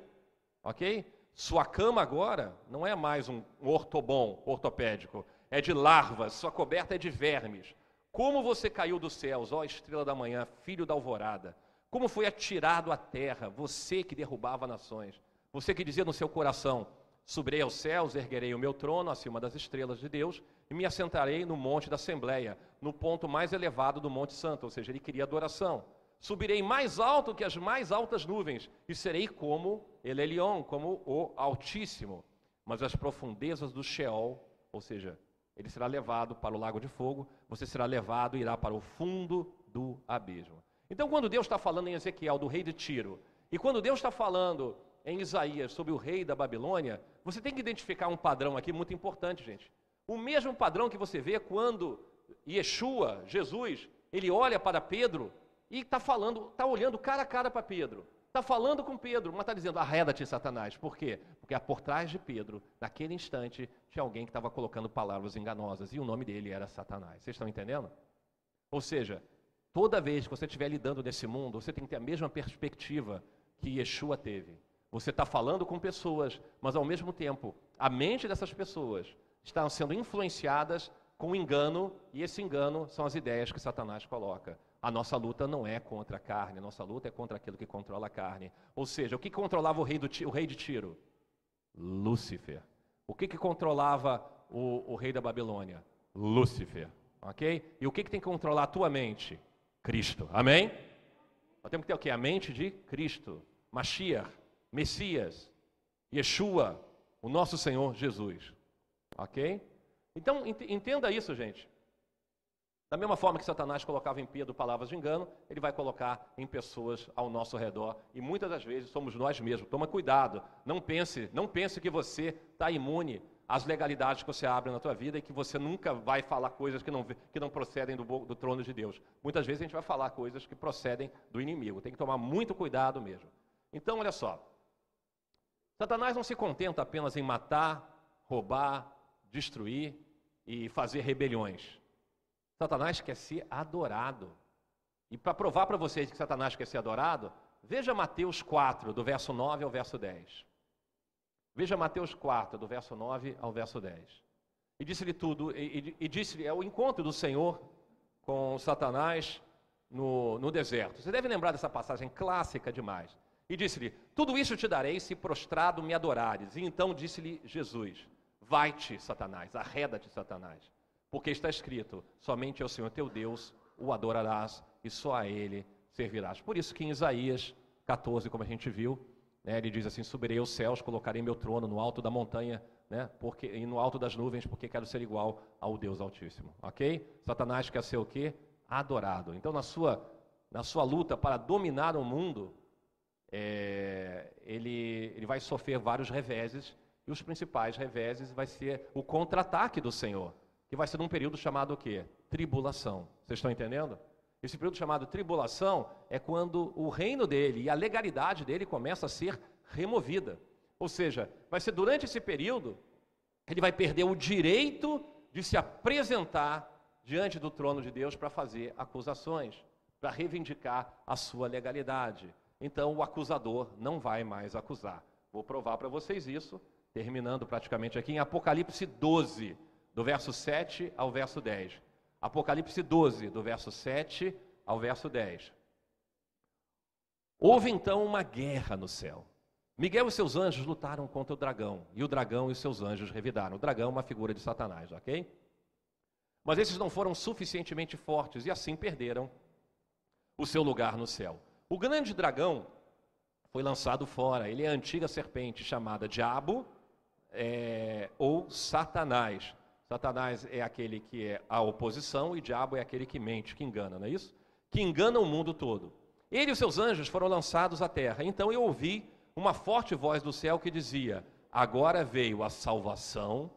ok? Sua cama agora não é mais um ortobom, ortopédico, é de larvas, sua coberta é de vermes. Como você caiu dos céus, ó estrela da manhã, filho da alvorada? Como foi atirado à terra, você que derrubava nações? Você que dizia no seu coração: Subirei aos céus, erguerei o meu trono acima das estrelas de Deus e me assentarei no monte da Assembleia, no ponto mais elevado do Monte Santo, ou seja, ele queria adoração. Subirei mais alto que as mais altas nuvens e serei como Elelion, como o Altíssimo. Mas as profundezas do Sheol, ou seja, ele será levado para o lago de fogo, você será levado e irá para o fundo do abismo. Então, quando Deus está falando em Ezequiel do rei de Tiro, e quando Deus está falando em Isaías sobre o rei da Babilônia, você tem que identificar um padrão aqui muito importante, gente. O mesmo padrão que você vê quando Yeshua, Jesus, ele olha para Pedro e está falando, está olhando cara a cara para Pedro. Está falando com Pedro, mas está dizendo, arreda-te, Satanás. Por quê? Porque por trás de Pedro, naquele instante, tinha alguém que estava colocando palavras enganosas e o nome dele era Satanás. Vocês estão entendendo? Ou seja, toda vez que você estiver lidando nesse mundo, você tem que ter a mesma perspectiva que Yeshua teve. Você está falando com pessoas, mas ao mesmo tempo, a mente dessas pessoas está sendo influenciadas com engano, e esse engano são as ideias que Satanás coloca. A nossa luta não é contra a carne, a nossa luta é contra aquilo que controla a carne. Ou seja, o que controlava o rei, do, o rei de Tiro? Lúcifer. O que, que controlava o, o rei da Babilônia? Lúcifer. Ok? E o que, que tem que controlar a tua mente? Cristo. Amém? Nós temos que ter o quê? A mente de Cristo. Mashiach. Messias, Yeshua, o nosso Senhor Jesus. Ok? Então, entenda isso, gente. Da mesma forma que Satanás colocava em Pedro palavras de engano, ele vai colocar em pessoas ao nosso redor. E muitas das vezes somos nós mesmos. Toma cuidado. Não pense, não pense que você está imune às legalidades que você abre na tua vida e que você nunca vai falar coisas que não, que não procedem do, do trono de Deus. Muitas vezes a gente vai falar coisas que procedem do inimigo. Tem que tomar muito cuidado mesmo. Então, olha só. Satanás não se contenta apenas em matar, roubar, destruir e fazer rebeliões. Satanás quer ser adorado. E para provar para vocês que Satanás quer ser adorado, veja Mateus 4, do verso 9 ao verso 10. Veja Mateus 4, do verso 9 ao verso 10. E disse-lhe tudo, e, e, e disse-lhe, é o encontro do Senhor com Satanás no, no deserto. Você deve lembrar dessa passagem clássica demais. E disse-lhe: Tudo isso te darei se prostrado me adorares. E então disse-lhe Jesus: Vai-te, Satanás, arreda-te, Satanás, porque está escrito: Somente ao Senhor teu Deus o adorarás e só a ele servirás. Por isso que em Isaías 14, como a gente viu, né, ele diz assim: Subirei aos céus, colocarei meu trono no alto da montanha, né, porque, e no alto das nuvens, porque quero ser igual ao Deus Altíssimo. Ok? Satanás quer ser o quê? Adorado. Então, na sua, na sua luta para dominar o mundo, é, ele, ele vai sofrer vários reveses, e os principais reveses vai ser o contra-ataque do Senhor, que vai ser num período chamado o quê? Tribulação. Vocês estão entendendo? Esse período chamado tribulação é quando o reino dele e a legalidade dele começa a ser removida. Ou seja, vai ser durante esse período ele vai perder o direito de se apresentar diante do trono de Deus para fazer acusações, para reivindicar a sua legalidade então o acusador não vai mais acusar. Vou provar para vocês isso, terminando praticamente aqui em Apocalipse 12, do verso 7 ao verso 10. Apocalipse 12, do verso 7 ao verso 10. Houve então uma guerra no céu. Miguel e seus anjos lutaram contra o dragão, e o dragão e seus anjos revidaram. O dragão é uma figura de Satanás, ok? Mas esses não foram suficientemente fortes e assim perderam o seu lugar no céu. O grande dragão foi lançado fora. Ele é a antiga serpente chamada Diabo é, ou Satanás. Satanás é aquele que é a oposição e diabo é aquele que mente, que engana, não é isso? que engana o mundo todo. Ele e os seus anjos foram lançados à terra. Então eu ouvi uma forte voz do céu que dizia: Agora veio a salvação,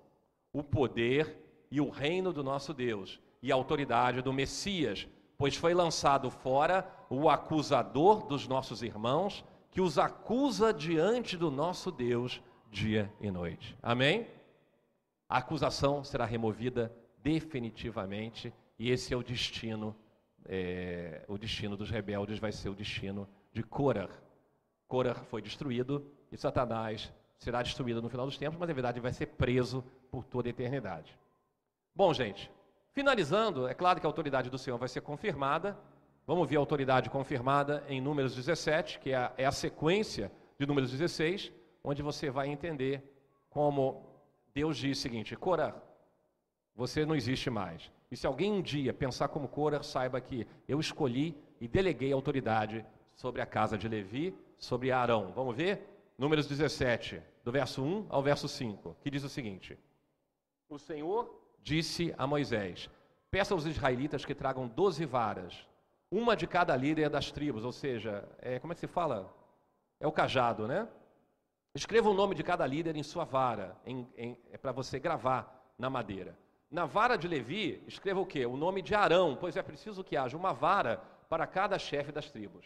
o poder e o reino do nosso Deus e a autoridade do Messias, pois foi lançado fora o acusador dos nossos irmãos, que os acusa diante do nosso Deus dia e noite. Amém? A acusação será removida definitivamente e esse é o destino, é, o destino dos rebeldes vai ser o destino de Korah. Korah foi destruído e Satanás será destruído no final dos tempos, mas na verdade vai ser preso por toda a eternidade. Bom, gente, finalizando, é claro que a autoridade do Senhor vai ser confirmada. Vamos ver a autoridade confirmada em Números 17, que é a, é a sequência de Números 16, onde você vai entender como Deus diz o seguinte: Cora, você não existe mais. E se alguém um dia pensar como Cora, saiba que eu escolhi e deleguei autoridade sobre a casa de Levi, sobre Arão. Vamos ver? Números 17, do verso 1 ao verso 5, que diz o seguinte: O Senhor disse a Moisés: Peça aos israelitas que tragam doze varas, uma de cada líder das tribos, ou seja, é, como é que se fala? É o cajado, né? Escreva o nome de cada líder em sua vara, em, em, é para você gravar na madeira. Na vara de Levi, escreva o quê? O nome de Arão, pois é preciso que haja uma vara para cada chefe das tribos.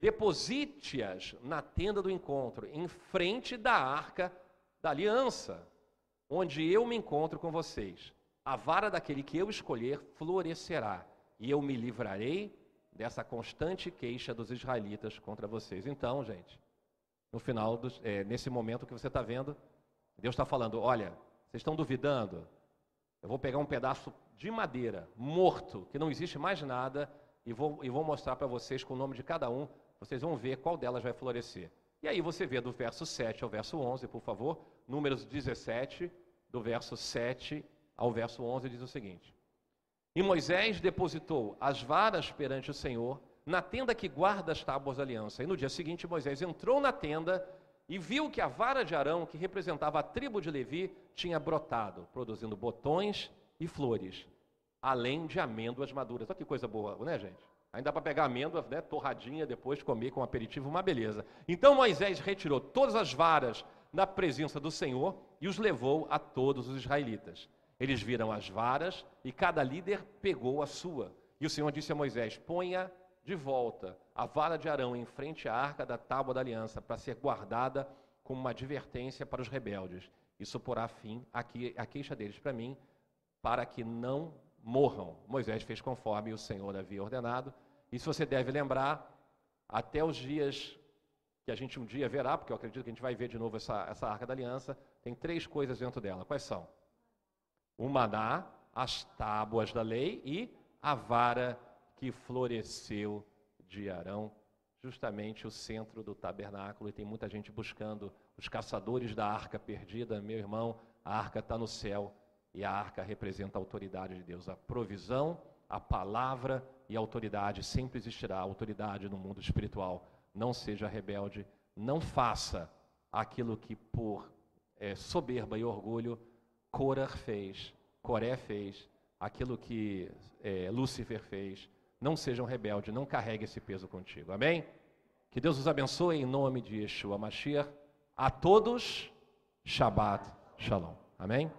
Deposite-as na tenda do encontro, em frente da arca da aliança, onde eu me encontro com vocês. A vara daquele que eu escolher florescerá, e eu me livrarei dessa constante queixa dos israelitas contra vocês. Então, gente, no final, dos, é, nesse momento que você está vendo, Deus está falando: olha, vocês estão duvidando? Eu vou pegar um pedaço de madeira, morto, que não existe mais nada, e vou, e vou mostrar para vocês com o nome de cada um, vocês vão ver qual delas vai florescer. E aí você vê do verso 7 ao verso 11, por favor, Números 17, do verso 7 ao verso 11, diz o seguinte: E Moisés depositou as varas perante o Senhor na tenda que guarda as tábuas da aliança. E no dia seguinte, Moisés entrou na tenda e viu que a vara de Arão, que representava a tribo de Levi, tinha brotado, produzindo botões e flores, além de amêndoas maduras. Olha que coisa boa, né, gente? Ainda para pegar amêndoa, né, torradinha, depois comer com aperitivo, uma beleza. Então Moisés retirou todas as varas da presença do Senhor e os levou a todos os israelitas. Eles viram as varas e cada líder pegou a sua. E o Senhor disse a Moisés: Ponha de volta a vara de Arão em frente à arca da tábua da aliança, para ser guardada como uma advertência para os rebeldes. Isso porá fim à queixa deles para mim, para que não morram. Moisés fez conforme o Senhor havia ordenado. Isso você deve lembrar até os dias que a gente um dia verá, porque eu acredito que a gente vai ver de novo essa, essa arca da aliança. Tem três coisas dentro dela. Quais são? O maná, as tábuas da lei e a vara que floresceu de Arão, justamente o centro do tabernáculo, e tem muita gente buscando os caçadores da arca perdida. Meu irmão, a arca está no céu e a arca representa a autoridade de Deus, a provisão, a palavra e a autoridade. Sempre existirá autoridade no mundo espiritual. Não seja rebelde, não faça aquilo que por é, soberba e orgulho Corah fez, Coré fez, aquilo que é, Lúcifer fez, não seja um rebelde, não carregue esse peso contigo. Amém? Que Deus os abençoe em nome de Yeshua Mashiach. A todos, Shabbat Shalom. Amém?